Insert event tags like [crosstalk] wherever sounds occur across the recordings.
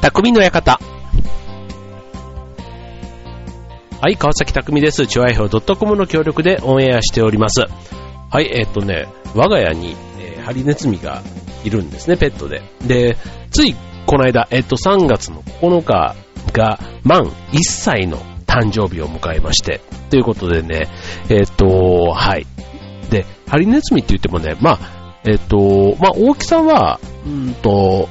匠の館。はい、川崎匠です。チョアイドットコムの協力でオンエアしております。はい、え、っとね、我が家に、えー、ハリネズミがいるんですね、ペットで。で、ついこの間、え、っと、3月の9日が満1歳の誕生日を迎えまして、ということでね、えっと、はい。で、ハリネズミって言ってもね、まあ、えっと、まあ、大きさは、うんと、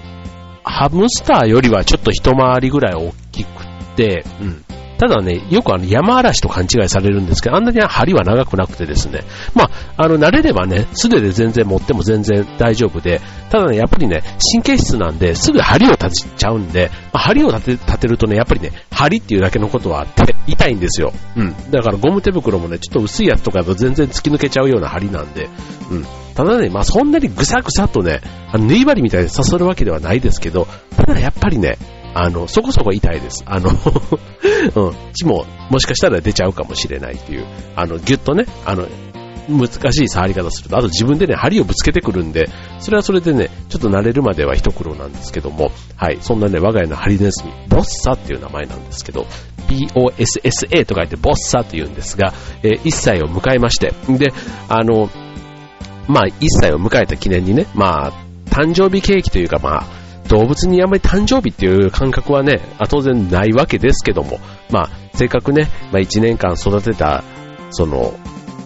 ハムスターよりはちょっと一回りぐらい大きくて、うん。ただね、よくあの山嵐と勘違いされるんですけど、あんなに針は長くなくてですね、まあ、あの、慣れればね、素手で全然持っても全然大丈夫で、ただね、やっぱりね、神経質なんで、すぐ針を立てちゃうんで、まあ、針を立て立てるとね、やっぱりね、針っていうだけのことは、痛いんですよ。うん。だからゴム手袋もね、ちょっと薄いやつとかだと全然突き抜けちゃうような針なんで、うん。ただね、まあそんなにぐさぐさとね、あの縫い針みたいに刺さるわけではないですけど、ただやっぱりね、あの、そこそこ痛いです。あの [laughs] うん、血ももしかしたら出ちゃうかもしれないっていう、あの、ぎゅっとね、あの、難しい触り方すると、あと自分でね、針をぶつけてくるんで、それはそれでね、ちょっと慣れるまでは一苦労なんですけども、はい、そんなね、我が家のハリネズミ、ボッサっていう名前なんですけど、B-O-S-S-A と書いてボッサって言うんですが、えー、1歳を迎えまして、で、あの、まあ、1歳を迎えた記念にね、まあ、誕生日ケーキというか、まあ、動物にあんまり誕生日っていう感覚はね、当然ないわけですけども、まあ、せっかくね、まあ1年間育てた、その、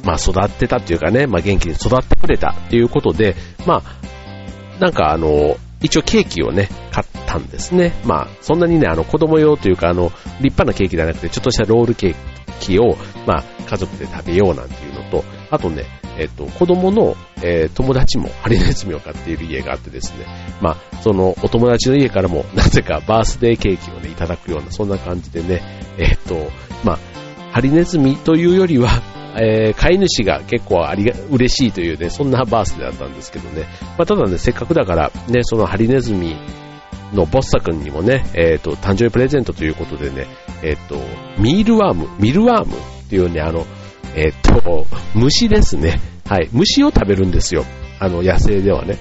まあ育ってたっていうかね、まあ元気に育ってくれたっていうことで、まあ、なんかあの、一応ケーキをね、買ったんですね。まあ、そんなにね、あの子供用というか、あの、立派なケーキじゃなくて、ちょっとしたロールケーキを、まあ、家族で食べようなんていうのと、あとね、えっと、子供の、えー、友達もハリネズミを飼っている家があってですね、まあ、そのお友達の家からも、[laughs] なぜかバースデーケーキをね、いただくような、そんな感じでね、えっと、まあ、ハリネズミというよりは、えー、飼い主が結構ありが、嬉しいというね、そんなバースデーだったんですけどね、まあ、ただね、せっかくだから、ね、そのハリネズミのボッサ君にもね、えっ、ー、と、誕生日プレゼントということでね、えっ、ー、と、ミールワーム、ミルワームっていうね、あの、えっ、と、虫ですね。はい。虫を食べるんですよ。あの、野生ではね。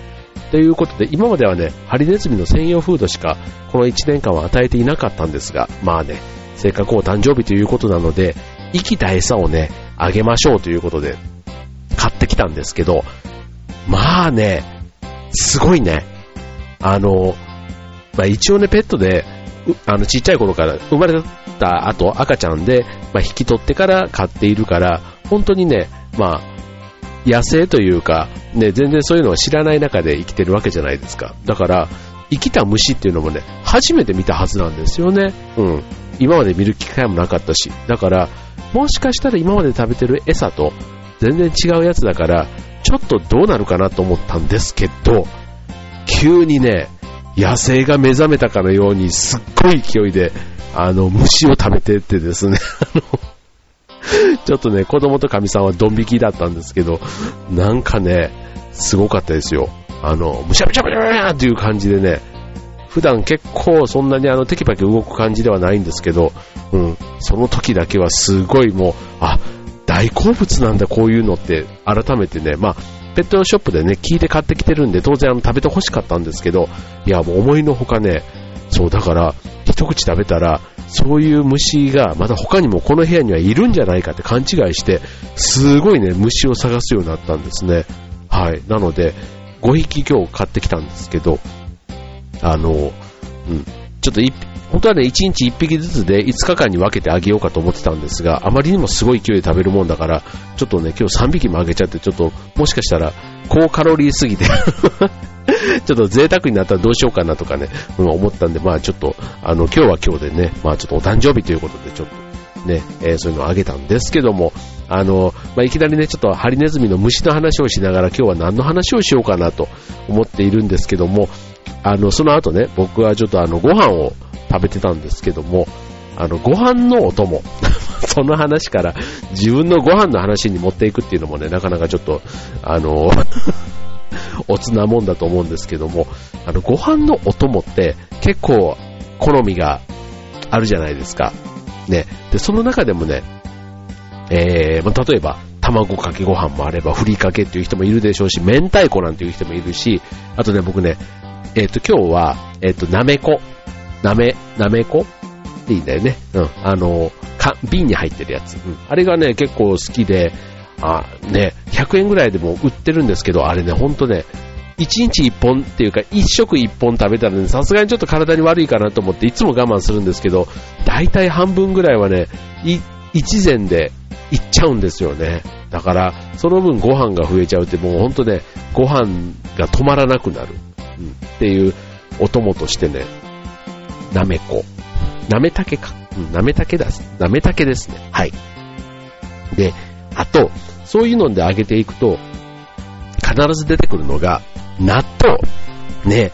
ということで、今まではね、ハリネズミの専用フードしか、この1年間は与えていなかったんですが、まあね、せっかくお誕生日ということなので、生きた餌をね、あげましょうということで、買ってきたんですけど、まあね、すごいね。あの、まあ一応ね、ペットで、あの、ちっちゃい頃から生まれた後、赤ちゃんで、まあ、引き取ってから飼っているから、本当にね、まあ、野生というか、ね、全然そういうのを知らない中で生きてるわけじゃないですか。だから、生きた虫っていうのもね、初めて見たはずなんですよね。うん。今まで見る機会もなかったし。だから、もしかしたら今まで食べてる餌と全然違うやつだから、ちょっとどうなるかなと思ったんですけど、急にね、野生が目覚めたかのようにすっごい勢いで、あの、虫を食べてってですね、[laughs] あの、ちょっとね、子供と神さんはドン引きだったんですけど、なんかね、すごかったですよ。あの、むしゃむしゃむしゃむしゃっていう感じでね、普段結構そんなにあのテキパキ動く感じではないんですけど、うん、その時だけはすごいもう、あ、大好物なんだこういうのって改めてね、まあ、ペットショップでね、聞いて買ってきてるんで、当然あの食べて欲しかったんですけど、いや、もう思いのほかね、そう、だから、一口食べたら、そういう虫がまた他にもこの部屋にはいるんじゃないかって勘違いして、すごいね、虫を探すようになったんですね。はい。なので、5匹今日買ってきたんですけど、あの、うん、ちょっと本当はね、1日1匹ずつで5日間に分けてあげようかと思ってたんですが、あまりにもすごい勢いで食べるもんだから、ちょっとね、今日3匹もあげちゃって、ちょっと、もしかしたら、高カロリーすぎて [laughs] ちょっと贅沢になったらどうしようかなとかね、うん、思ったんで、まあちょっと、あの、今日は今日でね、まあちょっとお誕生日ということで、ちょっとね、えー、そういうのをあげたんですけども、あの、まあ、いきなりね、ちょっとハリネズミの虫の話をしながら今日は何の話をしようかなと思っているんですけども、あの、その後ね、僕はちょっとあの、ご飯を食べてたんですけども、あの、ご飯のお供。[laughs] その話から自分のご飯の話に持っていくっていうのもね、なかなかちょっと、あの、[laughs] おつなもんだと思うんですけども、あの、ご飯のお供って結構好みがあるじゃないですか。ね。で、その中でもね、えー、まあ、例えば、卵かけご飯もあれば、ふりかけっていう人もいるでしょうし、明太子なんていう人もいるし、あとね、僕ね、えっ、ー、と、今日は、えっ、ー、と、なめこなめ、なめこっていいんだよね。うん。あの、か、瓶に入ってるやつ。うん。あれがね、結構好きで、あ、ね、100円ぐらいでも売ってるんですけど、あれね、ほんとね、1日1本っていうか、1食1本食べたらね、さすがにちょっと体に悪いかなと思っていつも我慢するんですけど、大体半分ぐらいはね、一膳でいっちゃうんですよね。だから、その分ご飯が増えちゃうってもうほんとね、ご飯が止まらなくなる。うん、っていうお供としてね、なめこ。なめたけか。うん、なめたけだ。なめたけですね。はい。で、あと、そういうので揚げていくと、必ず出てくるのが、納豆。ね、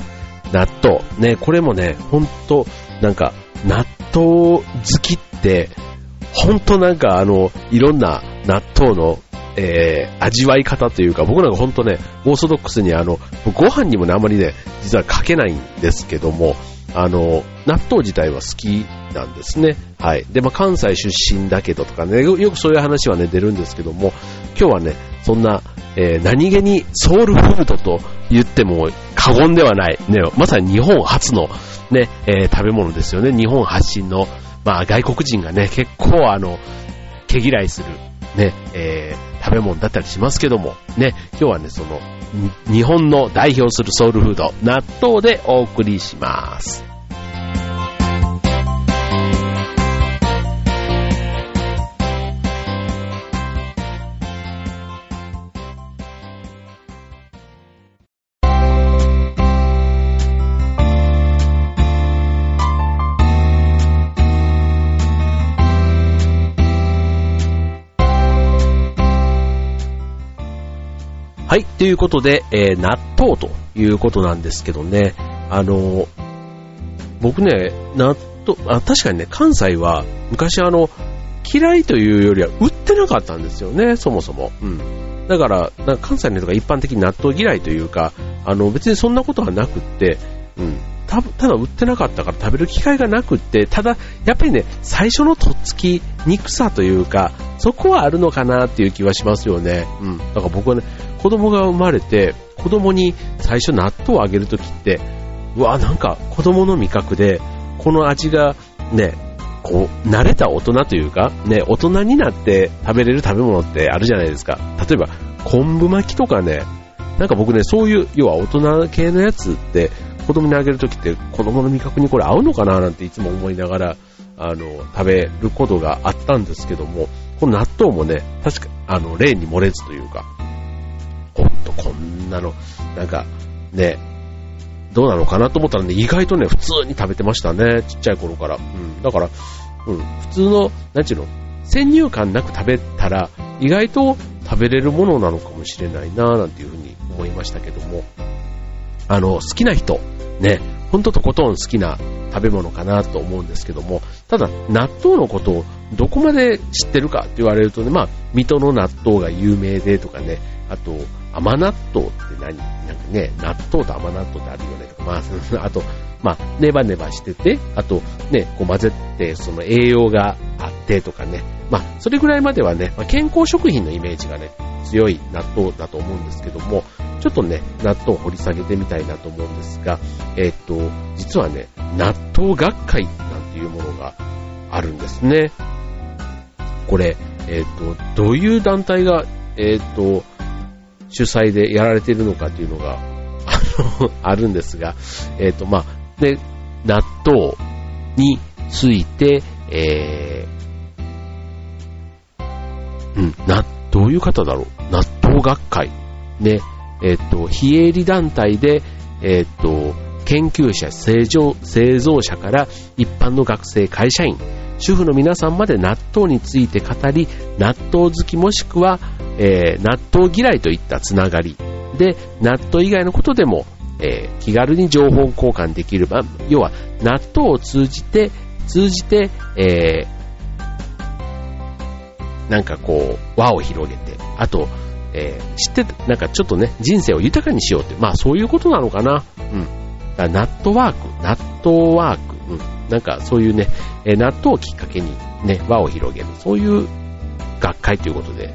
納豆。ね、これもね、ほんと、なんか、納豆好きって、ほんとなんかあの、いろんな納豆の、えー、味わい方というか、僕なんかほんとね、オーソドックスにあの、ご飯にもね、あんまりね、実はかけないんですけども、あの、納豆自体は好きなんですね。はい。で、まあ、関西出身だけどとかね、よくそういう話はね、出るんですけども、今日はね、そんな、えー、何気にソウルフードと言っても過言ではない、ね、まさに日本初のね、えー、食べ物ですよね。日本発信の、まあ、外国人がね、結構あの、毛嫌いする、ね、えー、食べ物だったりしますけども、ね、今日はね、その、日本の代表するソウルフード、納豆でお送りします。はい、ということで、えー、納豆ということなんですけどね、あの、僕ね、納豆、あ、確かにね、関西は昔あの、嫌いというよりは売ってなかったんですよね、そもそも。うん。だから、なんか関西の人が一般的に納豆嫌いというか、あの、別にそんなことはなくって、うん。たただ売ってなかったから食べる機会がなくって、ただ、やっぱりね、最初のとっつき、憎さというか、そこはあるのかなっていう気はしますよね。うん。だから僕はね、子供が生まれて、子供に最初納豆をあげるときって、うわ、なんか子供の味覚で、この味がね、こう、慣れた大人というか、ね、大人になって食べれる食べ物ってあるじゃないですか。例えば、昆布巻きとかね、なんか僕ね、そういう、要は大人系のやつって、子供にあげるときって子供の味覚にこれ合うのかななんていつも思いながら、あの、食べることがあったんですけども、この納豆もね、確か、あの、例に漏れずというか、ほんとこんなの、なんか、ね、どうなのかなと思ったらね、意外とね、普通に食べてましたね、ちっちゃい頃から。うん、だから、うん、普通の、なんちゅうの、先入観なく食べたら、意外と食べれるものなのかもしれないななんていうふうに思いましたけども、あの、好きな人、ね、ほんととことん好きな食べ物かなと思うんですけども、ただ、納豆のことをどこまで知ってるかって言われるとね、まあ、水戸の納豆が有名でとかね、あと、甘納豆って何？なんかね、納豆と甘納豆ってあるよね。とか、まあ、[laughs] あと、まあ、ネバネバしてて、あと、ね、こう混ぜて、その栄養があってとかね、まあ、それぐらいまではね、まあ、健康食品のイメージがね、強い納豆だと思うんですけども、ちょっとね、納豆を掘り下げてみたいなと思うんですが、えっ、と、実はね、納豆学会なんていうものがあるんですね。これ、えっ、と、どういう団体が、えっ、と、主催でやられているのかというのが、あの、[laughs] あるんですが、えっ、と、まあ、で、納豆について、えー、うん、な、どういう方だろう？納豆学会。ね、えっ、と、非営利団体で、えっ、と、研究者、製造製造者から一般の学生、会社員、主婦の皆さんまで納豆について語り、納豆好きもしくは、えー、納豆嫌いといったつながりで、納豆以外のことでも、えー、気軽に情報交換できる、ま要は納豆を通じて、通じて、えー、なんかこう、輪を広げて、あと、えー、知って、なんかちょっとね、人生を豊かにしようって、まあそういうことなのかな。うん。ナットワーク、納豆ワーク、うん。なんかそういうね、え、納豆をきっかけにね、輪を広げる、そういう学会ということで、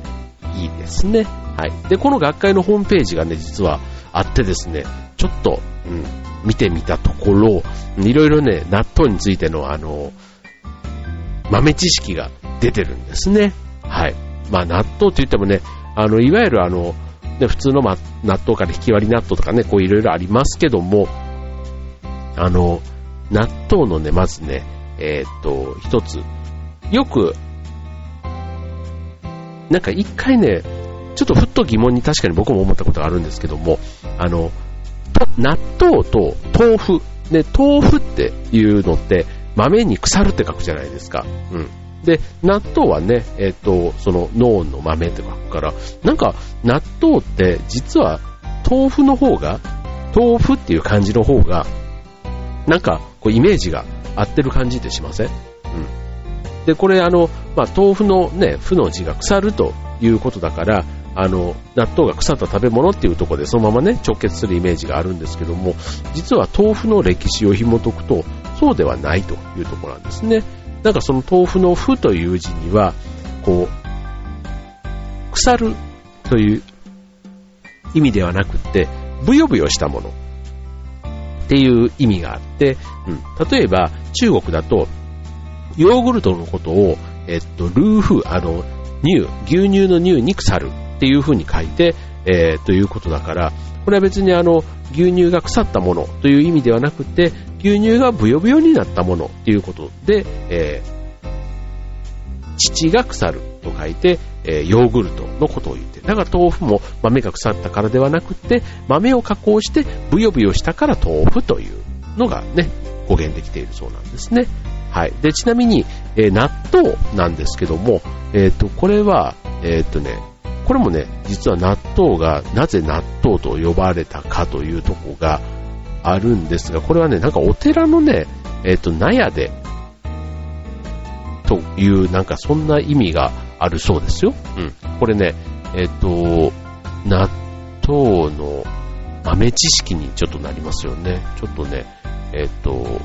いいですね。はい。で、この学会のホームページがね、実はあってですね、ちょっとうん、見てみたところ、いろいろね、納豆についてのあの、豆知識が出てるんですね。はい。まあ納豆って言ってもね、あの、いわゆるあの、ね、普通の、ま、納豆から引き割り納豆とかね、こういろいろありますけども、あの、納豆のね、まずね、えー、っと、一つ、よく、なんか一回ね、ちょっとふっと疑問に確かに僕も思ったことがあるんですけども、あの、納豆と豆腐、ね、豆腐っていうのって、豆に腐るって書くじゃないですか。うん。で、納豆はね、えっ、と、その脳の豆って書くから、なんか納豆って実は豆腐の方が、豆腐っていう漢字の方が、なんかこうイメージが合ってる感じってしません？うん。で、これあの、まあ、豆腐のね、負の字が腐るということだから、あの、納豆が腐った食べ物っていうところでそのままね、直結するイメージがあるんですけども、実は豆腐の歴史を紐解くと、そうではないというところなんですね。なんかその豆腐の負という字には、こう、腐るという意味ではなくって、ブヨブヨしたものっていう意味があって、うん、例えば中国だと、ヨーグルトのことを、えっと、ルーフ、あの、乳、牛乳の乳に腐るっていう風に書いて、えー、ということだから、これは別にあの、牛乳が腐ったものという意味ではなくて、牛乳がブヨブヨになったものということで、えー、乳が腐ると書いて、えー、ヨーグルトのことを言って、だから豆腐も豆が腐ったからではなくて、豆を加工してブヨブヨしたから豆腐というのがね、語源できているそうなんですね。はい。で、ちなみに、えー、納豆なんですけども、えっ、ー、と、これは、えっ、とね、これもね、実は納豆がなぜ納豆と呼ばれたかというとこがあるんですが、これはね、なんかお寺のね、えっ、と、納屋で、というなんかそんな意味があるそうですよ。うん。これね、えっ、と、納豆の豆知識にちょっとなりますよね。ちょっとね、えっ、と、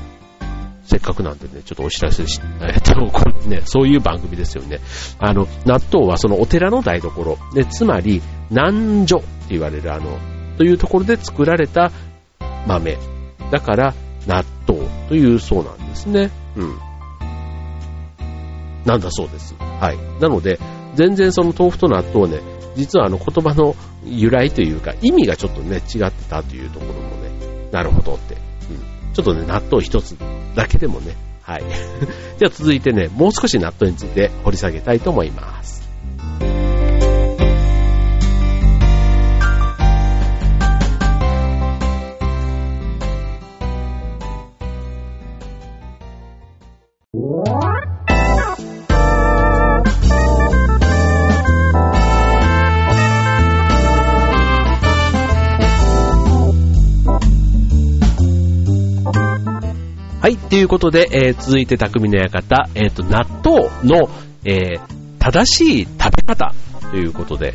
せっかくなんでね、ちょっとお知らせし、えっと、これね、そういう番組ですよね。あの、納豆はそのお寺の台所、で、つまり、南女って言われるあの、というところで作られた豆。だから、納豆というそうなんですね。うん。なんだそうです。はい。なので、全然その豆腐と納豆ね、実はあの言葉の由来というか、意味がちょっとね、違ってたというところもね、なるほどってうんちょっとね、納豆一つだけでもね、はい。[laughs] じゃあ続いてね、もう少し納豆について掘り下げたいと思います。ということで、えー、続いて匠の館、えっ、ー、と、納豆の、えー、正しい食べ方ということで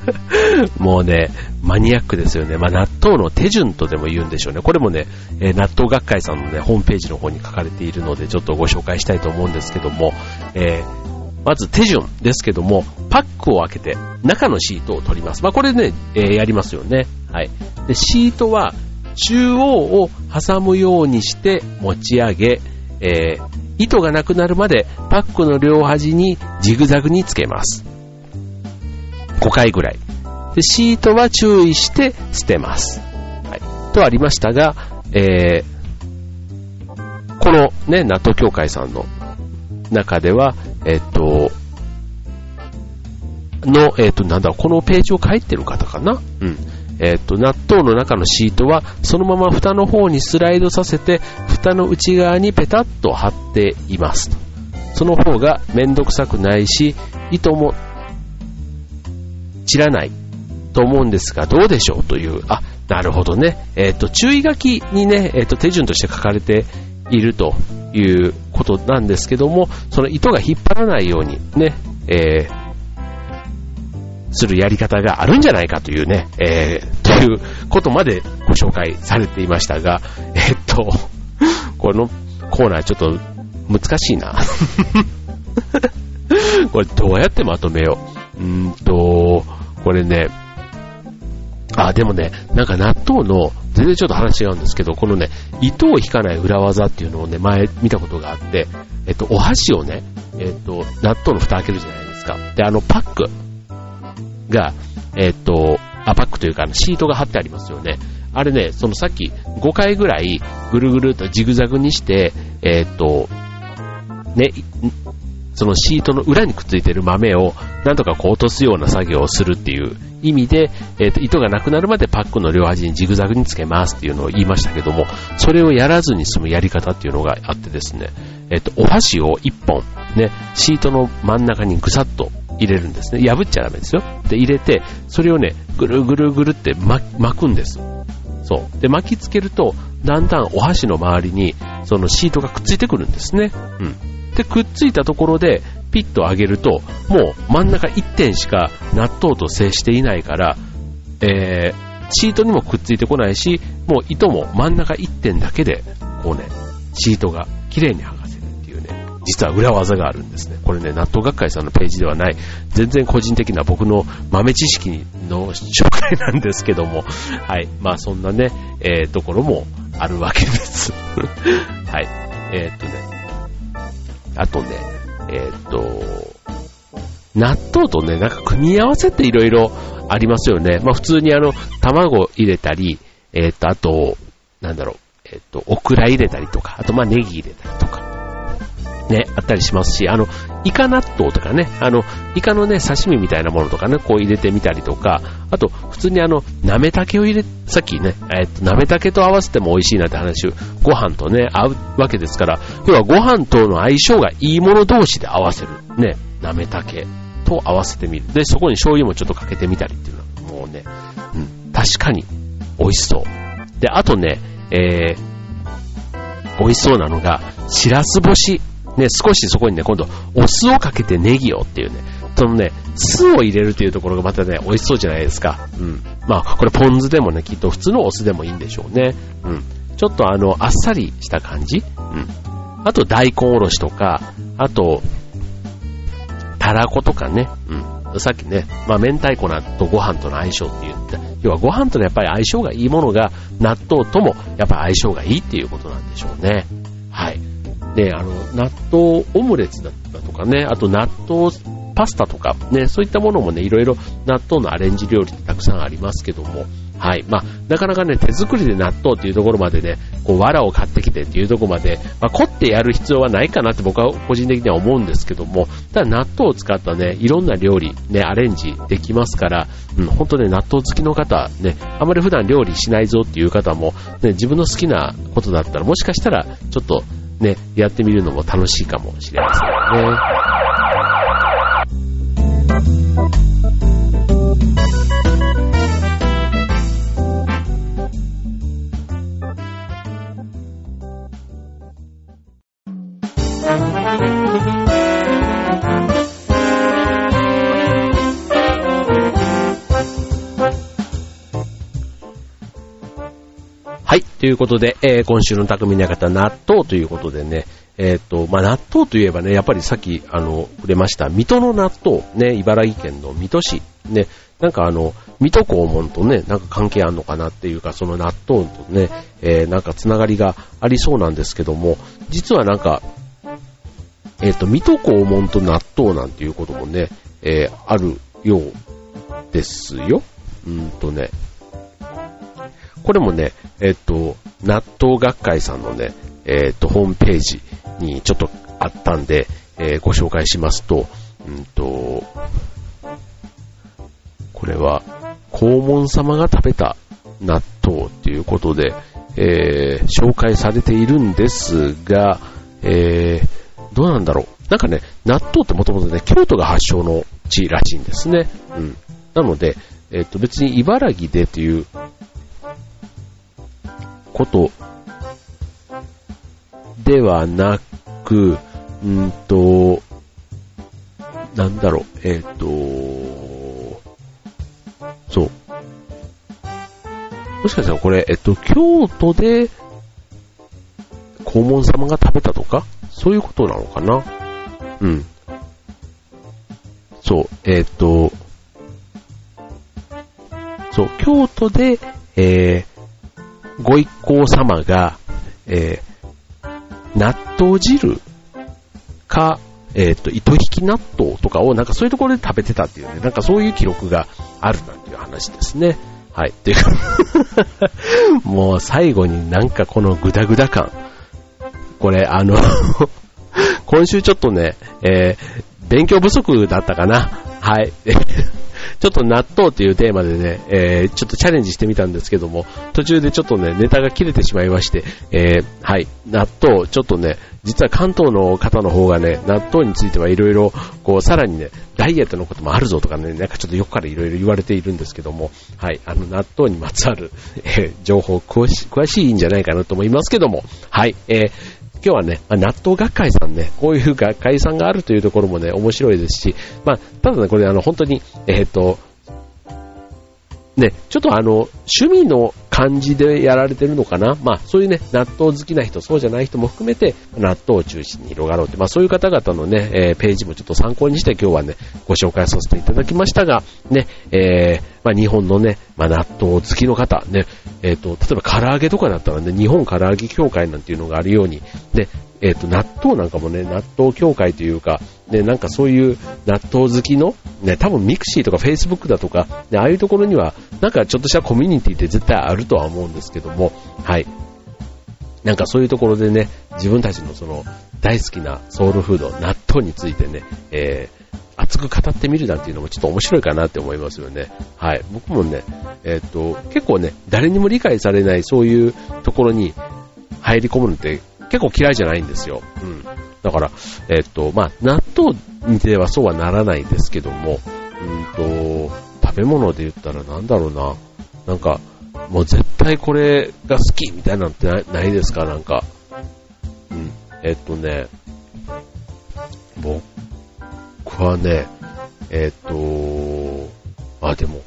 [laughs] もうね、マニアックですよね。まあ、納豆の手順とでも言うんでしょうね。これもね、えー、納豆学会さんのね、ホームページの方に書かれているので、ちょっとご紹介したいと思うんですけども、えー、まず手順ですけども、パックを開けて中のシートを取ります。まあ、これね、えー、やりますよね。はい。で、シートは中央を挟むようにして持ち上げ、えー、糸がなくなるまでパックの両端にジグザグにつけます。5回ぐらい。でシートは注意して捨てます。はい、とありましたが、えー、このね、納豆協会さんの中では、えっ、と、の、えっ、と、なんだこのページを書いてる方かな？うん。えっ、と、納豆の中のシートはそのまま蓋の方にスライドさせて、蓋の内側にペタッと貼っています。その方がめんどくさくないし、糸も散らないと思うんですが、どうでしょうという、あ、なるほどね。えっ、と、注意書きにね、えっ、と、手順として書かれているということなんですけども、その糸が引っ張らないようにね、えーするやり方があるんじゃないかというね、えー、ということまでご紹介されていましたが、[laughs] えっと、このコーナーちょっと難しいな。[laughs] これどうやってまとめよう？うんと、これね、あ、でもね、なんか納豆の、全然ちょっと話違うんですけど、このね、糸を引かない裏技っていうのをね、前見たことがあって、えっと、お箸をね、えっと、納豆の蓋開けるじゃないですか。で、あの、パックが、えっと、あ、パックというか、シートが貼ってありますよね。あれね、そのさっき5回ぐらいぐるぐるとジグザグにして、えっと、ね、そのシートの裏にくっついてる豆をなんとかこう落とすような作業をするっていう意味で、えっ、と、糸がなくなるまでパックの両端にジグザグにつけますっていうのを言いましたけども、それをやらずに済むやり方っていうのがあってですね、えっ、と、お箸を1本、ね、シートの真ん中にぐさっと入れるんですね。破っちゃダメですよ。で、入れて、それをね、ぐるぐるぐるって巻くんです。そう。で、巻きつけると、だんだんお箸の周りに、そのシートがくっついてくるんですね。うん。で、くっついたところで、ピッと上げると、もう真ん中1点しか納豆と接していないから、えー、シートにもくっついてこないし、もう糸も真ん中1点だけで、こうね、シートが綺麗に剥がる、実は裏技があるんですね。これね、納豆学会さんのページではない、全然個人的な僕の豆知識の紹介なんですけども、はい。まあそんなね、えー、ところもあるわけです。[laughs] はい。えー、っとね、あとね、えー、っと、納豆とね、なんか組み合わせっていろいろありますよね。まあ普通にあの、卵入れたり、えー、っと、あと、なんだろう、え、っと、オクラ入れたりとか、あとまあネギ入れたりとか、ね、あったりしますし、あの、イカ納豆とかね、あの、イカのね、刺身みたいなものとかね、こう入れてみたりとか、あと、普通にあの、なめたけを入れ、さっきね、えっと、なめたけと合わせても美味しいなって話、ご飯とね、合うわけですから、要はご飯との相性がいいもの同士で合わせる。ね、なめたけと合わせてみる。で、そこに醤油もちょっとかけてみたりっていうのは、もうね、うん、確かに美味しそう。で、あとね、えー、美味しそうなのが、しらす干し。ね、少しそこにね、今度、お酢をかけてネギをっていうね、そのね、酢を入れるっていうところがまたね、美味しそうじゃないですか。うん。まあ、これポン酢でもね、きっと普通のお酢でもいいんでしょうね。うん。ちょっとあの、あっさりした感じうん。あと大根おろしとか、あと、たらことかね。うん。さっきね、まあ、明太子とご飯との相性って言った。要はご飯とのやっぱり相性がいいものが納豆ともやっぱり相性がいいっていうことなんでしょうね。はい。で、あの、納豆オムレツだったとかね、あと納豆パスタとかね、そういったものもね、いろいろ納豆のアレンジ料理ってたくさんありますけども、はい。まあ、なかなかね、手作りで納豆っていうところまでね、こう、藁を買ってきてっていうところまで、まあ、凝ってやる必要はないかなって僕は個人的には思うんですけども、ただ納豆を使ったね、いろんな料理、ね、アレンジできますから、うん、本当ね、納豆好きの方、ね、あまり普段料理しないぞっていう方も、ね、自分の好きなことだったら、もしかしたら、ちょっと、ね、やってみるのも楽しいかもしれませんね。ということで、えー、今週の匠の方、納豆ということでね、えっ、ー、と、まあ、納豆といえばね、やっぱりさっき、あの、触れました、水戸の納豆、ね、茨城県の水戸市、ね、なんかあの、水戸黄門とね、なんか関係あるのかなっていうか、その納豆とね、えー、なんかつながりがありそうなんですけども、実はなんか、えっ、ー、と、水戸黄門と納豆なんていうこともね、えー、あるようですよ。うんとね、これもね、えっと、納豆学会さんのね、えっと、ホームページにちょっとあったんで、えー、ご紹介しますと、うんと、これは、黄門様が食べた納豆っていうことで、えー、紹介されているんですが、えー、どうなんだろう。なんかね、納豆ってもともとね、京都が発祥の地らしいんですね。うん。なので、えっ、と、別に茨城でっていうことではなく、うんと、なんだろう、えっ、ー、と、そう。もしかしたらこれ、えっと、京都で、黄門様が食べたとかそういうことなのかな？うん。そう、えっ、と、そう、京都で、えー、ご一行様が、えー、納豆汁か、えっ、と、糸引き納豆とかをなんかそういうところで食べてたっていうね、なんかそういう記録があるなんていう話ですね。はい。っていうか [laughs] もう最後になんかこのグダグダ感。これ、あの [laughs] 今週ちょっとね、えー、勉強不足だったかな。はい。[laughs] ちょっと納豆っていうテーマでね、えー、ちょっとチャレンジしてみたんですけども、途中でちょっとね、ネタが切れてしまいまして、えー、はい、納豆、ちょっとね、実は関東の方の方がね、納豆についてはいろいろ、こう、さらにね、ダイエットのこともあるぞとかね、なんかちょっとよくからいろいろ言われているんですけども、はい、あの、納豆にまつわる、えー、情報詳し、詳しいんじゃないかなと思いますけども、はい、えー、今日はね、納豆学会さんね、こういう学会さんがあるというところもね、面白いですし、まあ、ただね、これあの、本当に、えっ、ー、と、ね、ちょっとあの、趣味の感じでやられてるのかな？まあ、そういうね、納豆好きな人、そうじゃない人も含めて、納豆を中心に広がろうって、まあ、そういう方々のね、えー、ページもちょっと参考にして今日はね、ご紹介させていただきましたが、ね、えー、まあ、日本のね、まあ、納豆好きの方、ね、えっ、ー、と、例えば唐揚げとかだったらね、日本唐揚げ協会なんていうのがあるように、ね、えっ、ー、と、納豆なんかもね、納豆協会というか、ね、なんかそういう納豆好きの、ね、多分 mixi とかフェイスブックだとか、ね、ああいうところには、なんかちょっとしたコミュニティって絶対あるとは思うんですけども、はい。なんかそういうところでね、自分たちのその大好きなソウルフード、納豆についてね、えー、熱く語ってみるなんていうのもちょっと面白いかなって思いますよね。はい。僕もね、えっ、と、結構ね、誰にも理解されないそういうところに入り込むのって結構嫌いじゃないんですよ。うん。だから、えっと、まあ、納豆ではそうはならないんですけども、うんと、食べ物で言ったらなんだろうな。なんか、もう絶対これが好きみたいなのってないですか？なんか。うん。えっとね、僕はね、えっと、あ、でも、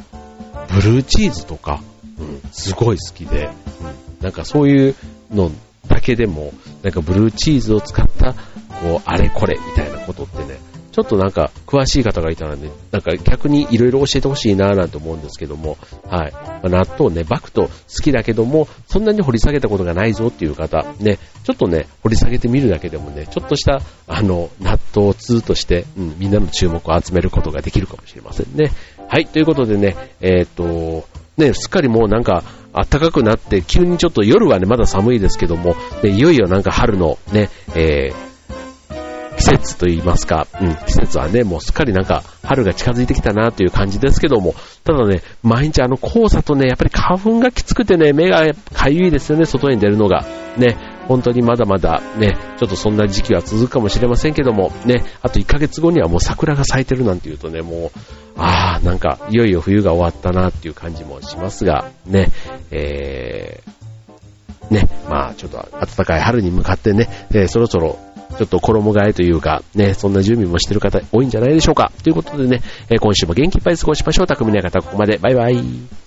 ブルーチーズとか、うん、すごい好きで、うん、なんかそういうのだけでも、なんかブルーチーズを使った、こう、あれこれみたいなことってね、ちょっとなんか詳しい方がいたらね、なんか逆にいろいろ教えてほしいなぁなんて思うんですけども、はい。まあ、納豆ね、バクと好きだけども、そんなに掘り下げたことがないぞっていう方、ね、ちょっとね、掘り下げてみるだけでもね、ちょっとした、あの、納豆通として、うん、みんなの注目を集めることができるかもしれませんね。はい、ということでね、えっ、と、ね、すっかりもうなんか、暖かくなって、急にちょっと夜はね、まだ寒いですけども、ね、いよいよなんか春のね、えー、季節と言いますか、うん、季節はね、もうすっかりなんか春が近づいてきたなという感じですけども、ただね、毎日あの黄砂とね、やっぱり花粉がきつくてね、目がかゆいですよね、外に出るのが。ね、本当にまだまだね、ちょっとそんな時期は続くかもしれませんけども、ね、あと1ヶ月後にはもう桜が咲いてるなんていうとね、もう、ああ、なんか、いよいよ冬が終わったなっていう感じもしますが、ね、えー、ね、まあちょっと暖かい春に向かってね、えー、そろそろちょっと衣替えというか、ね、そんな準備もしてる方多いんじゃないでしょうか。ということでね、えー、今週も元気いっぱい過ごしましょう。匠の方、ここまで。バイバイ。